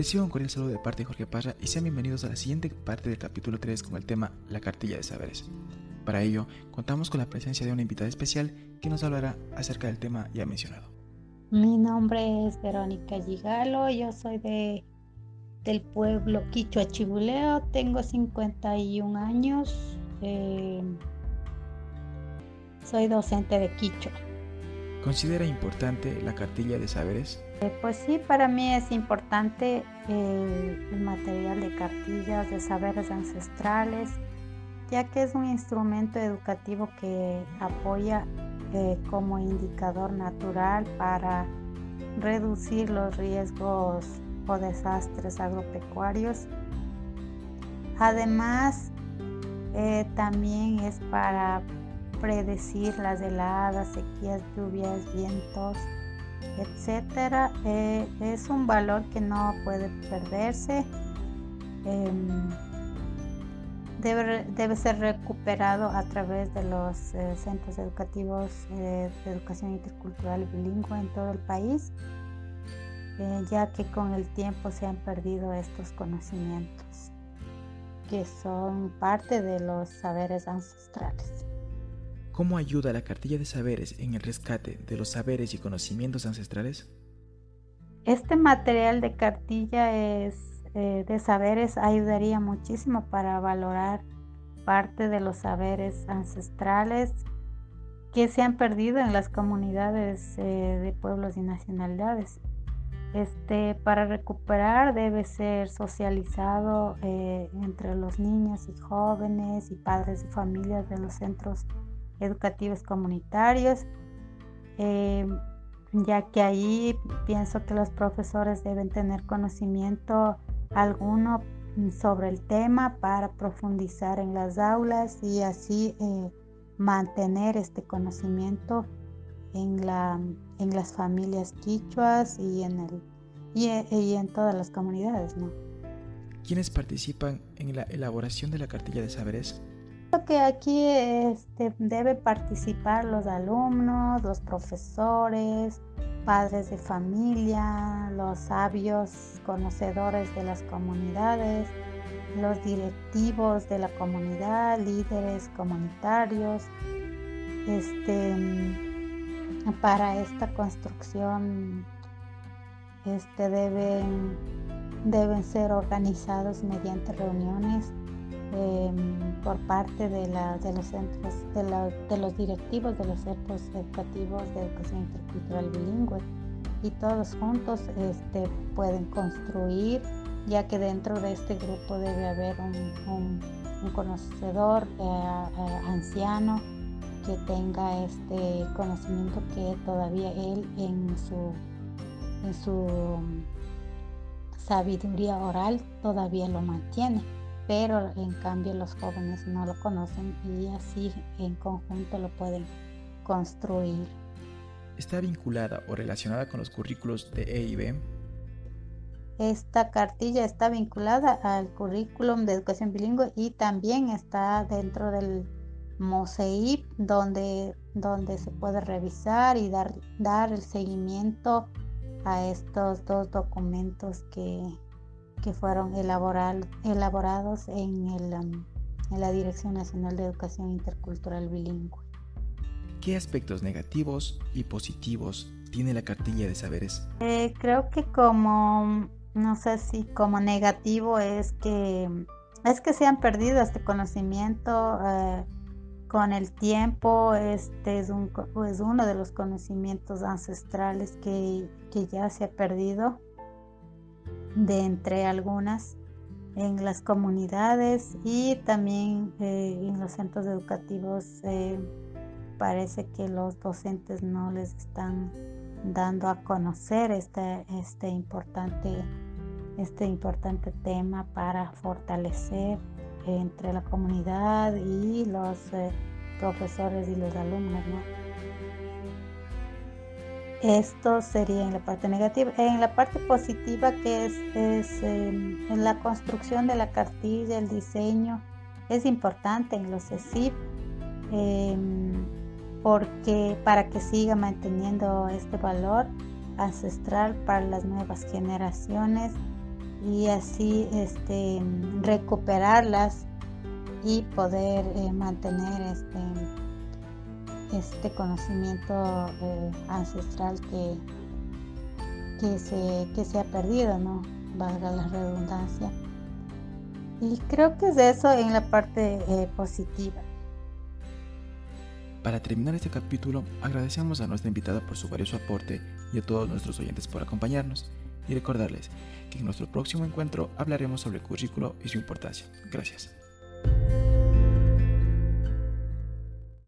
Reciban un cordial saludo de parte de Jorge Parra y sean bienvenidos a la siguiente parte del capítulo 3 con el tema La cartilla de saberes. Para ello, contamos con la presencia de una invitada especial que nos hablará acerca del tema ya mencionado. Mi nombre es Verónica Gigalo, yo soy de, del pueblo Quichua Chibuleo, tengo 51 años, eh, soy docente de Quichua. ¿Considera importante la cartilla de saberes? Eh, pues sí, para mí es importante eh, el material de cartillas de saberes ancestrales, ya que es un instrumento educativo que apoya eh, como indicador natural para reducir los riesgos o desastres agropecuarios. Además, también es para predecir las heladas, sequías, lluvias, vientos, etcétera. Eh, es un valor que no puede perderse. Em, debe, ser recuperado a través de los eh, centros educativos eh, de educación intercultural bilingüe en todo el país, ya que con el tiempo se han perdido estos conocimientos que son parte de los saberes ancestrales. ¿Cómo ayuda la cartilla de saberes en el rescate de los saberes y conocimientos ancestrales? Este material de cartilla es, eh, de saberes ayudaría muchísimo para valorar parte de los saberes ancestrales que se han perdido en las comunidades eh, de pueblos y nacionalidades. Este, para recuperar debe ser socializado eh, entre los niños y jóvenes y padres y familias de los centros educativos comunitarios, eh, ya que ahí pienso que los profesores deben tener conocimiento alguno sobre el tema para profundizar en las aulas y así eh, mantener este conocimiento en, la, en las familias quichuas y en, el, y, y en todas las comunidades. ¿no? ¿Quiénes participan en la elaboración de la cartilla de saberes? Que aquí este, debe participar los alumnos, los profesores, padres de familia, los sabios conocedores de las comunidades, los directivos de la comunidad, líderes comunitarios. Este, para esta construcción este, deben, deben ser organizados mediante reuniones Em, por parte de, los centros, de, los directivos de los centros educativos de educación intercultural bilingüe. Y todos juntos este, pueden construir, ya que dentro de este grupo debe haber un, conocedor eh, eh, anciano que tenga este conocimiento que todavía él en su, en su sabiduría oral todavía lo mantiene pero en cambio los jóvenes no lo conocen y así en conjunto lo pueden construir. ¿Está vinculada o relacionada con los currículos de EIB? Esta cartilla está vinculada al currículum de educación bilingüe y también está dentro del MOSEIP donde, donde se puede revisar y dar, dar el seguimiento a estos dos documentos que, que fueron elaborados en, el, um, en la Dirección Nacional de Educación Intercultural Bilingüe. ¿Qué aspectos negativos y positivos tiene la cartilla de saberes? Eh, creo que como, no sé si como negativo es que, es que se han perdido este conocimiento eh, con el tiempo. Este es, un, es uno de los conocimientos ancestrales que, que ya se ha perdido de entre algunas en las comunidades y también eh, en los centros educativos eh, parece que los docentes no les están dando a conocer este, este, importante, este importante tema para fortalecer entre la comunidad y los eh, profesores y los alumnos. Esto sería en la parte negativa. En la parte positiva, que es, em, en la construcción de la cartilla, el diseño, es importante en los ESIP em, porque para que siga manteniendo este valor ancestral para las nuevas generaciones y así este, recuperarlas y poder eh, mantener este, este conocimiento eh, ancestral que, que, se, que se ha perdido, ¿no? Valga la redundancia. Y creo que es eso en la parte eh, positiva. Para terminar este capítulo, agradecemos a nuestra invitada por su valioso aporte y a todos nuestros oyentes por acompañarnos y recordarles que en nuestro próximo encuentro hablaremos sobre el currículo y su importancia. Gracias.